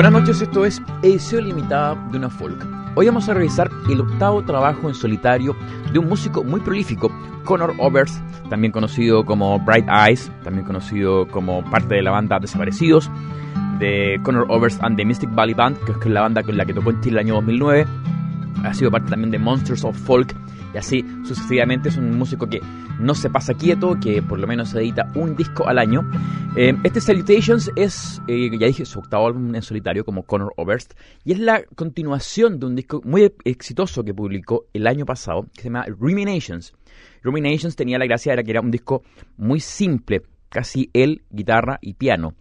Buenas noches, esto es Edición Limitada de una Folk. Hoy vamos a revisar el octavo trabajo en solitario de un músico muy prolífico, Connor Oberst, también conocido como Bright Eyes, también conocido como parte de la banda Desaparecidos, de Connor Oberst and the Mystic Valley Band, que es la banda con la que tocó en Chile el año 2009. Ha sido parte también de Monsters of Folk y así sucesivamente es un músico que no se pasa quieto, que por lo menos edita un disco al año. Eh, este Salutations es, eh, ya dije, su octavo álbum en solitario como Connor Oberst y es la continuación de un disco muy exitoso que publicó el año pasado que se llama Ruminations. Ruminations tenía la gracia de que era un disco muy simple, casi él, guitarra y piano.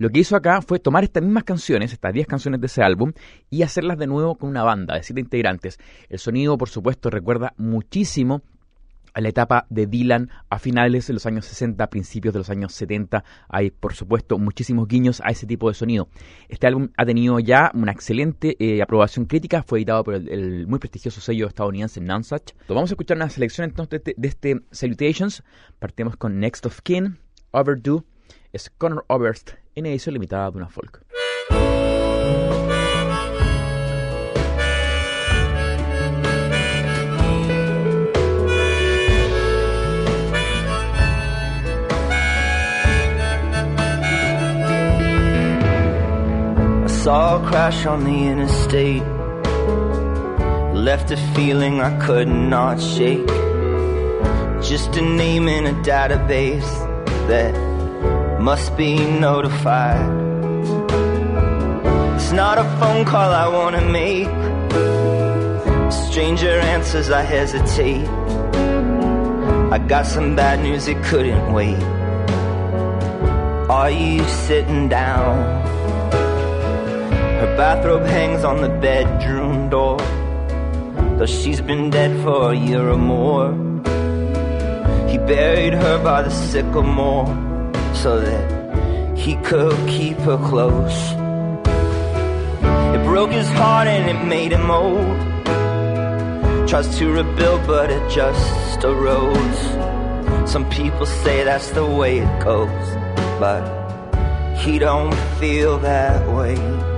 Lo que hizo acá fue tomar estas mismas canciones, estas 10 canciones de ese álbum, y hacerlas de nuevo con una banda de 7 integrantes. El sonido, por supuesto, recuerda muchísimo a la etapa de Dylan a finales de los años 60, principios de los años 70. Hay, por supuesto, muchísimos guiños a ese tipo de sonido. Este álbum ha tenido ya una excelente eh, aprobación crítica, fue editado por el, muy prestigioso sello estadounidense Nonesuch. Vamos a escuchar una selección entonces de, de este Salutations. Partimos con Next of Kin, Overdue, es Conor Oberst en edición limitada de una folk. I saw a crash on the interstate. Left a feeling I could not shake. Just a name in a database that must be notified. It's not a phone call I wanna make. Stranger answers, I hesitate. I got some bad news, it couldn't wait. Are you sitting down? Her bathrobe hangs on the bedroom door. Though she's been dead for a year or more. He buried her by the sycamore so that he could keep her close. It broke his heart and it made him old. Tries to rebuild, but it just erodes. Some people say that's the way it goes, but he don't feel that way.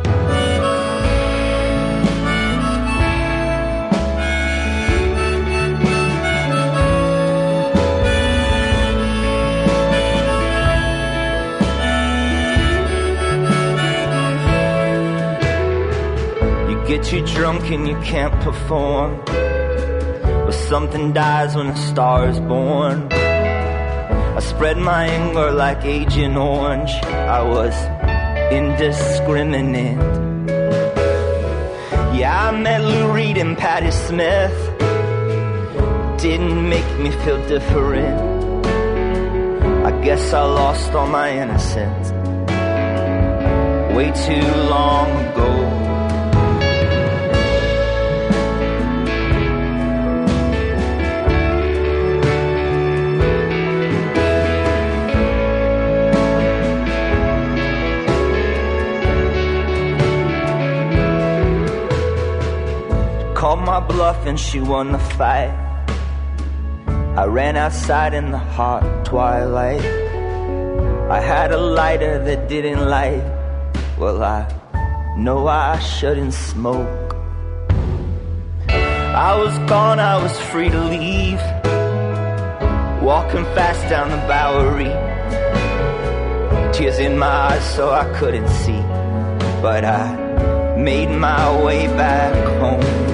Too drunk and you can't perform. But something dies when a star is born. I spread my anger like Agent Orange. I was indiscriminate. Yeah, I met Lou Reed and Patti Smith. Didn't make me feel different. I guess I lost all my innocence way too long ago. Called my bluff and she won the fight. I ran outside in the hot twilight. I had a lighter that didn't light. Well, I know I shouldn't smoke. I was gone, I was free to leave. Walking fast down the Bowery. Tears in my eyes so I couldn't see. But I made my way back home.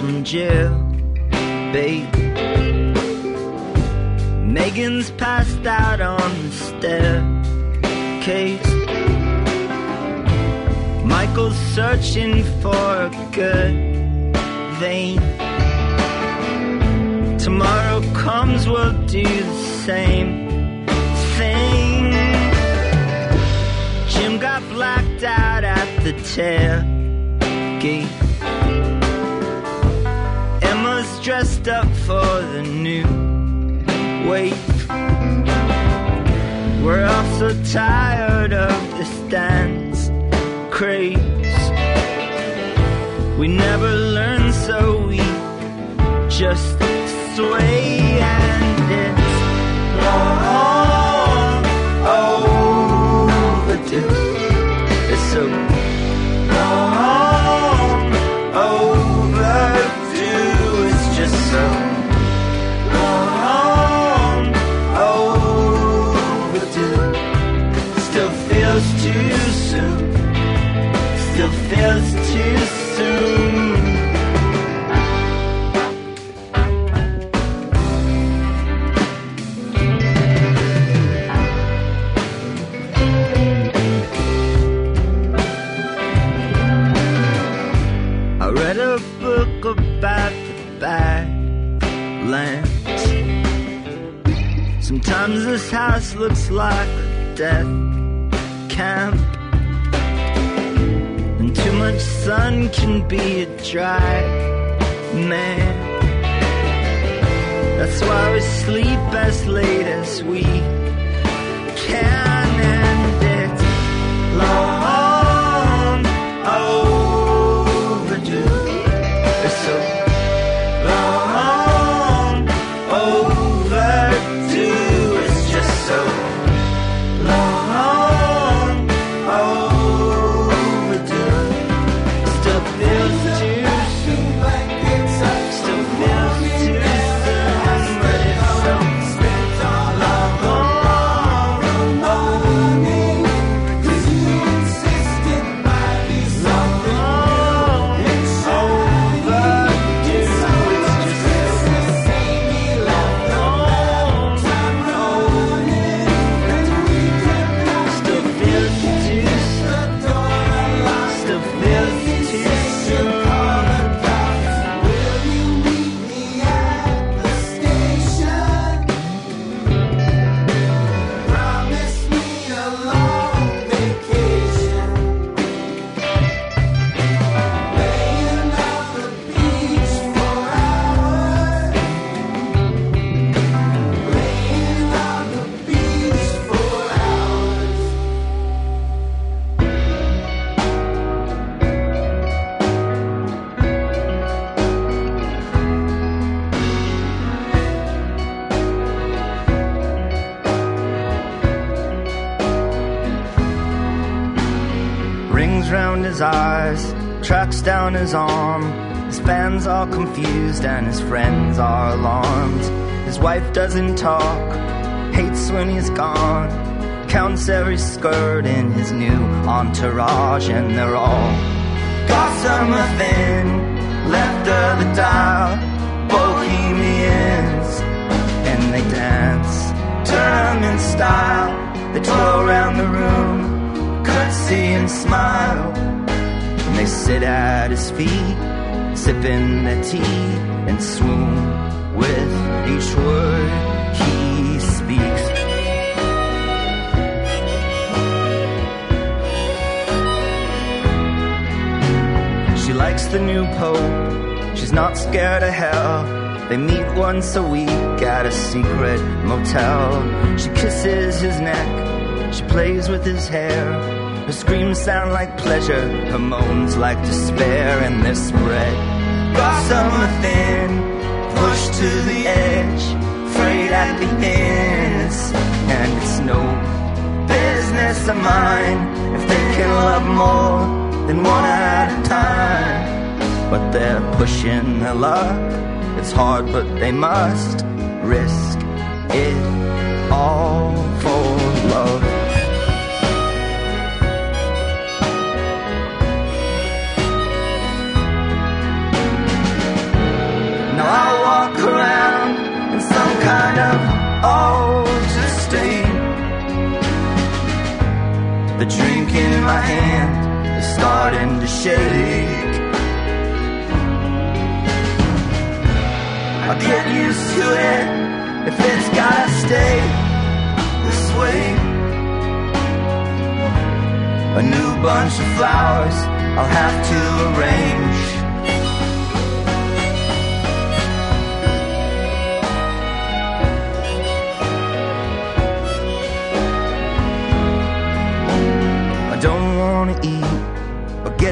In jail, babe. Megan's passed out on the staircase. Michael's searching for a good vein. Tomorrow comes, we'll do the same thing. Jim got blacked out at the tailgate. Dressed up for the new wave. We're all so tired of this dance craze. We never learn, so we just sway much sun can be a dry man. That's why we sleep as late as we can. And it's long tracks down his arm. His fans are confused and his friends are alarmed. His wife doesn't talk, hates when he's gone. Counts every skirt in his new entourage, and they're all gossamer thin, left of the dial, bohemians, and they dance, turn in style. They twirl around the room, curtsy and smile. And they sit at his feet, sipping their tea and swoon with each word he speaks. She likes the new pope, she's not scared of hell. They meet once a week at a secret motel. She kisses his neck, she plays with his hair. Her screams sound like pleasure, her moans like despair, and they're spread gossamer thin, pushed to the edge, frayed at the ends. And it's no business of mine if they can love more than one at a time. But they're pushing their luck, it's hard, but they must risk it all for I walk around in some kind of altered state. The drink in my hand is starting to shake. I get used to it if it's gotta stay this way. A new bunch of flowers I'll have to arrange.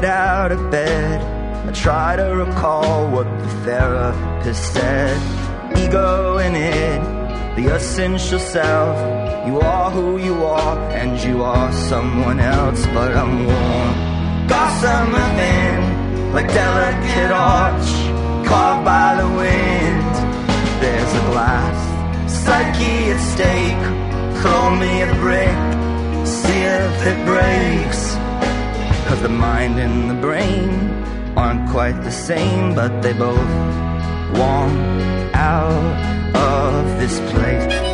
Get out of bed. I try to recall what the therapist said. Ego in it, the essential self. You are who you are, and you are someone else, but I'm warm. Gossamer thin, like delicate arch, carved by the wind. There's a glass, psyche at stake. Throw me a brick, see if it breaks. Cause the mind and the brain aren't quite the same, but they both want out of this place.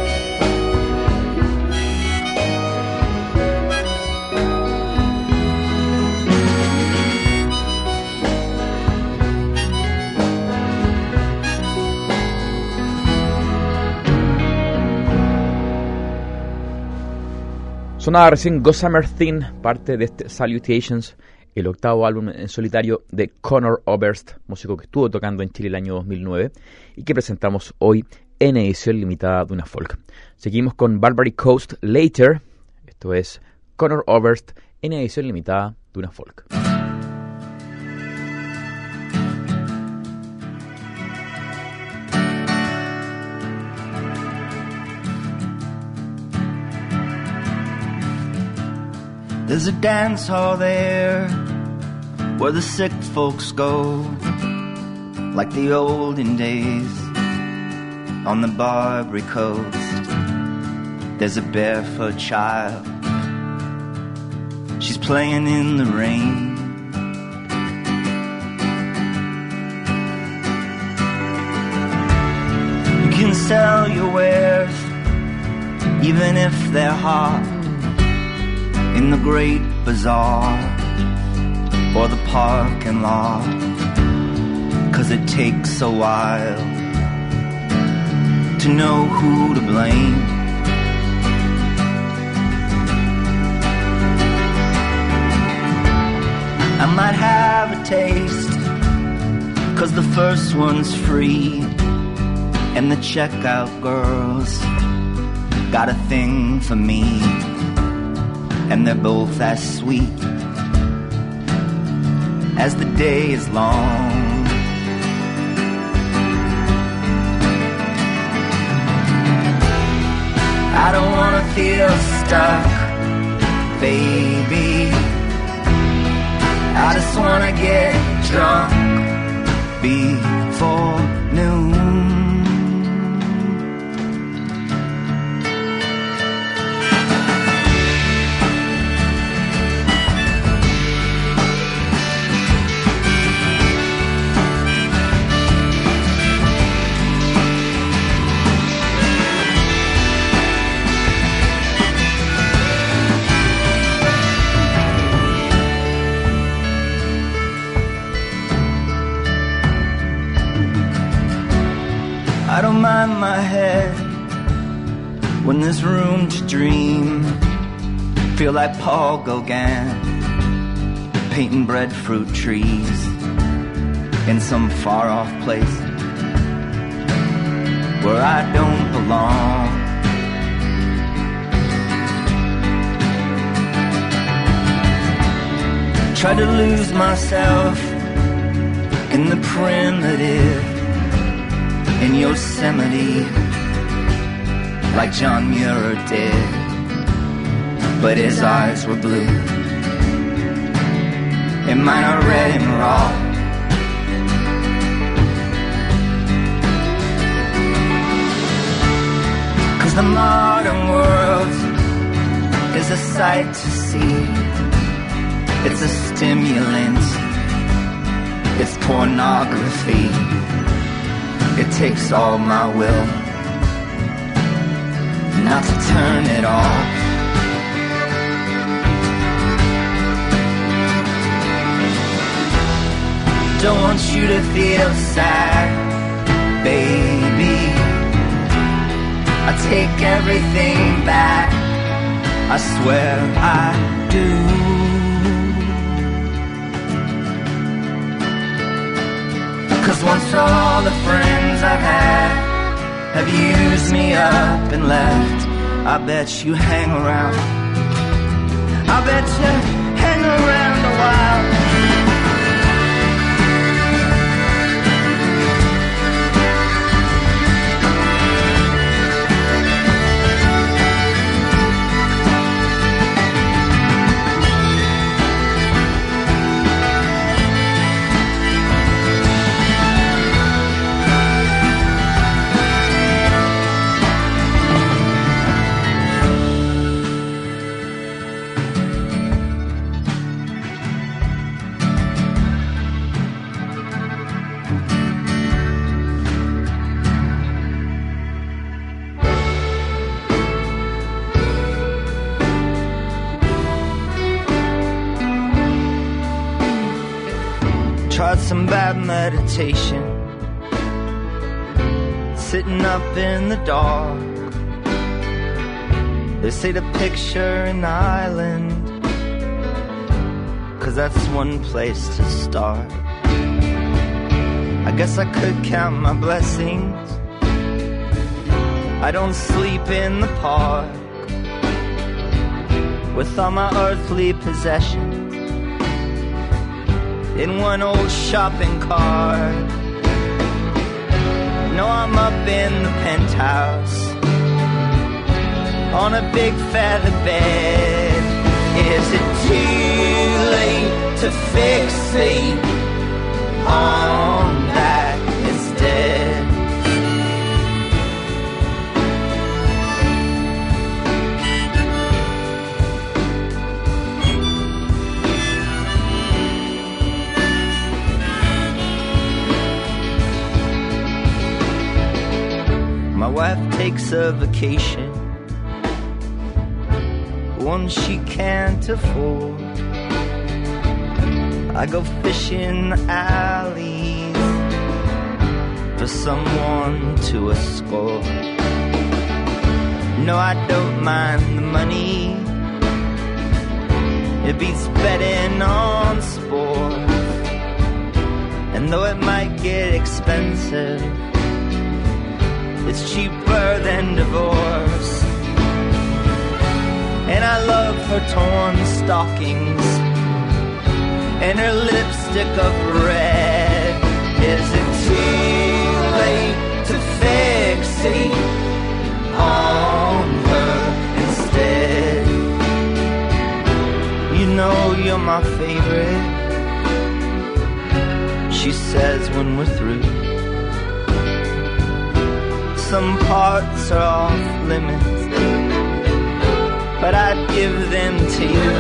Sonaba recién Gossamer Thin, parte de este Salutations, el octavo álbum en solitario de Conor Oberst, músico que estuvo tocando en Chile el año 2009 y que presentamos hoy en edición limitada de una folk. Seguimos con Barbary Coast Later, esto es Conor Oberst en edición limitada de una folk. There's a dance hall there where the sick folks go, like the olden days on the Barbary Coast. There's a barefoot child, she's playing in the rain. You can sell your wares, even if they're hot in the great bazaar or the parking lot. Cause it takes a while to know who to blame. I might have a taste, cause the first one's free, and the checkout girls got a thing for me and they're both as sweet as the day is long. I don't wanna feel stuck, baby. I just wanna get drunk before noon. There's room to dream. Feel like Paul Gauguin painting breadfruit trees in some far off place where I don't belong. Try to lose myself in the primitive in Yosemite like John Muir did, but his eyes were blue and mine are red and raw. Cause the modern world is a sight to see. It's a stimulant. It's pornography. It takes all my will not to turn it off. Don't want you to feel sad, baby. I take everything back. I swear I do. Cause once all the friends I've had have used me up and left, I bet you hang around. I bet you hang around a while. Some bad meditation. Sitting up in the dark. They say to picture an island. Cause that's one place to start. I guess I could count my blessings. I don't sleep in the park with all my earthly possessions in one old shopping cart. No, I'm up in the penthouse on a big feather bed. Is it too late to fixate on oh, a vacation, one she can't afford. I go fishing the alleys for someone to escort. No, I don't mind the money. It beats betting on sport. And though it might get expensive, it's cheaper than divorce. And I love her torn stockings and her lipstick of red. Is it too late to fixate on her instead? You know you're my favorite. She says when we're through some parts are off limits, but I'd give them to you.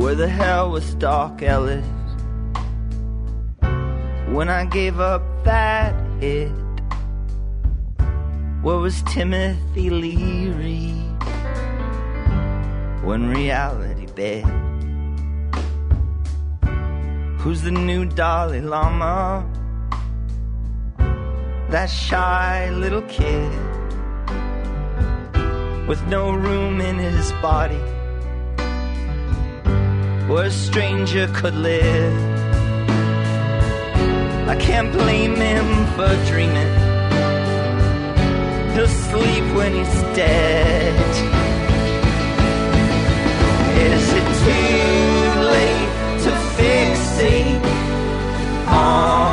Where the hell was Doc Ellis? When I gave up that hit? Where was Timothy Leary when reality bit? Who's the new Dalai Lama? That shy little kid with no room in his body where a stranger could live. I can't blame him for dreaming. He'll sleep when he's dead. Is it too late to fixate on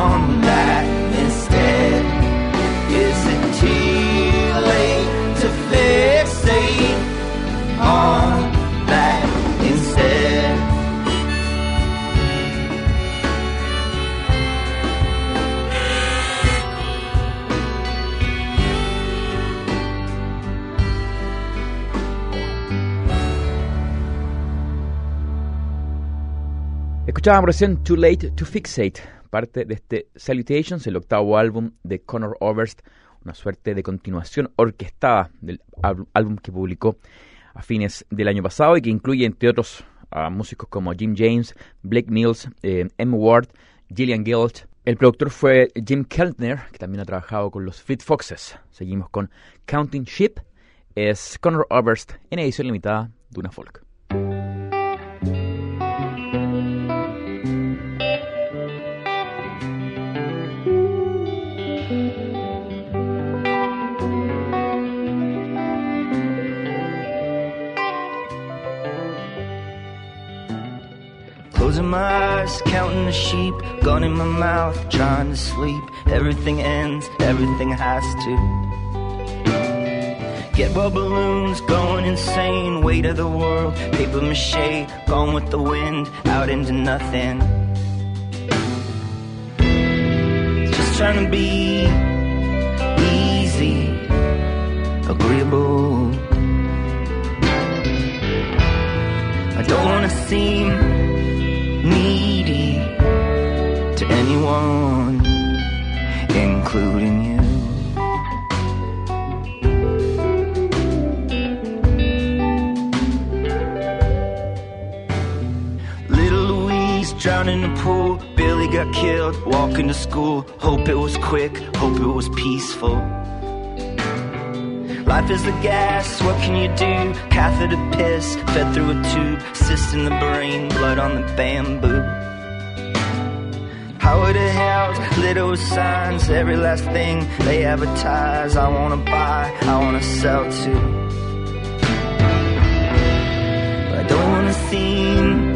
Escuchábamos recién Too Late to Fixate, parte de este Salutations, el octavo álbum de Conor Oberst, una suerte de continuación orquestada del álbum que publicó a fines del año pasado y que incluye, entre otros, a músicos como Jim James, Blake Mills, eh, M. Ward, Gillian Gilt. El productor fue Jim Keltner, que también ha trabajado con los Fit Foxes. Seguimos con Counting Ship, es Conor Oberst en edición limitada de una folk. Closing my eyes, counting the sheep, gun in my mouth, trying to sleep. Everything ends, everything has to. Get well balloons, going insane, weight of the world, paper mache, gone with the wind, out into nothing. Just trying to be easy, agreeable. I don't wanna seem to anyone, including you. Little Louise drowned in the pool. Billy got killed walking to school. Hope it was quick, hope it was peaceful. Life is the gas, what can you do? Catheter piss, fed through a tube, cyst in the brain, blood on the bamboo. The hell's little signs, every last thing they advertise. I wanna buy, I wanna sell too. But I don't wanna seem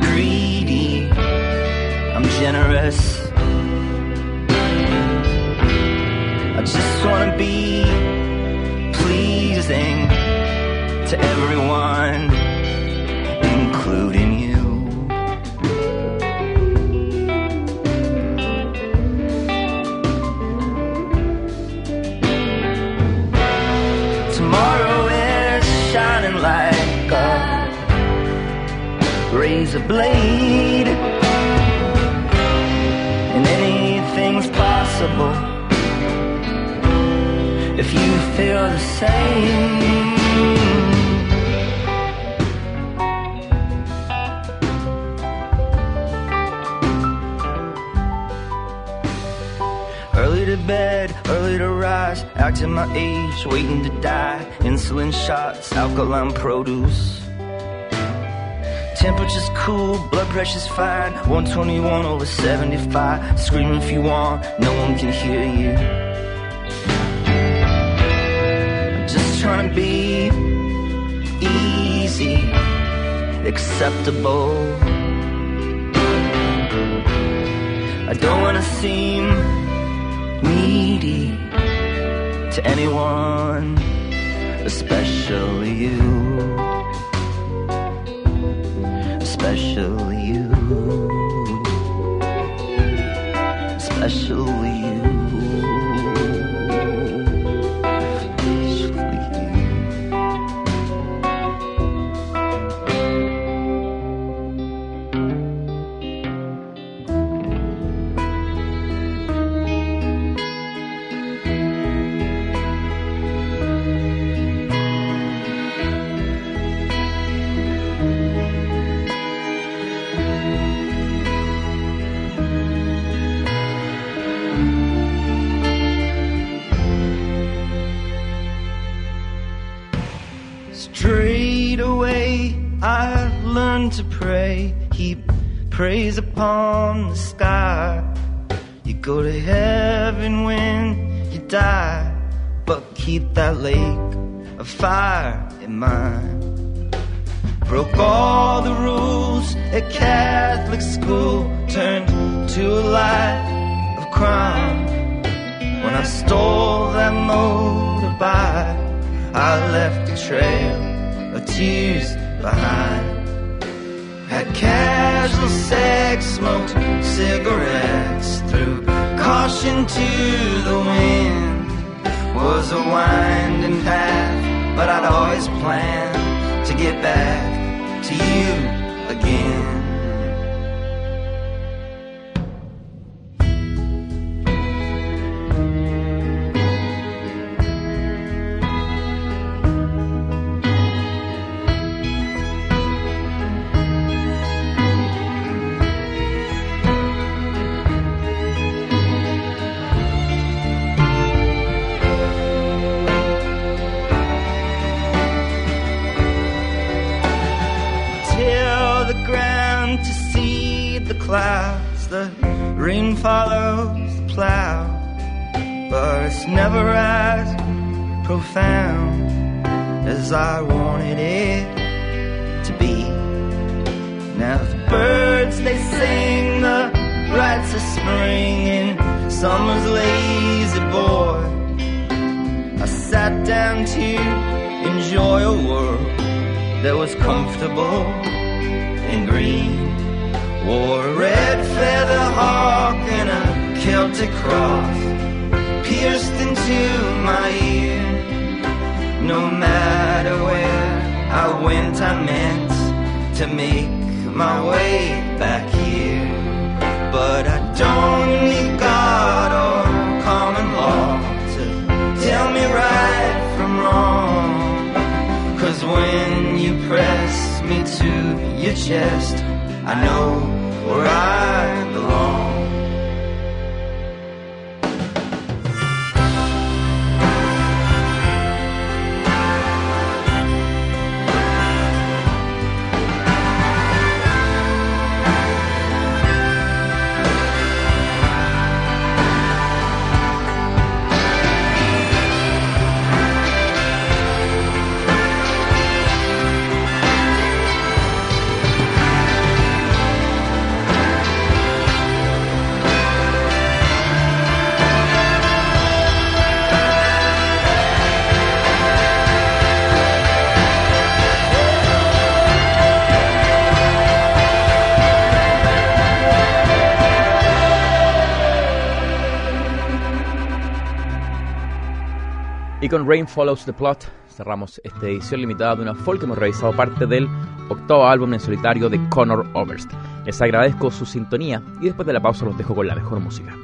greedy, I'm generous. I just wanna be pleasing to everyone, Tomorrow is shining like a razor blade, and anything's possible if you feel the same. Bed, early to rise, acting my age, waiting to die. Insulin shots, alkaline produce. Temperature's cool, blood pressure's fine. 121 over 75. Scream if you want, no one can hear you. I'm Just trying to be easy, acceptable. I don't wanna seem needy to anyone, especially you. Especially you. Especially you. Straight away I learned to pray, heap praise upon the sky. You go to heaven when you die, but keep that lake of fire in mind. Broke all the rules at Catholic school, turned to a life of crime. When I stole that motorbike, I left a trail of tears behind. Had casual sex, smoked cigarettes, threw caution to the wind. Was a winding path, but I'd always planned to get back to you again. I wanted it to be. Now the birds they sing the rites of spring in summer's lazy boy. I sat down to enjoy a world that was comfortable and green. Wore a red feather hawk and a Celtic cross pierced into my ear. No matter where I went, I meant to make my way back here. But I don't need God or common law to tell me right from wrong. Cause when you press me to your chest, I know where I Y con Rain Follows the Plot cerramos esta edición limitada de una folk que hemos revisado parte del octavo álbum en solitario de Connor Oberst. Les agradezco su sintonía y después de la pausa los dejo con la mejor música.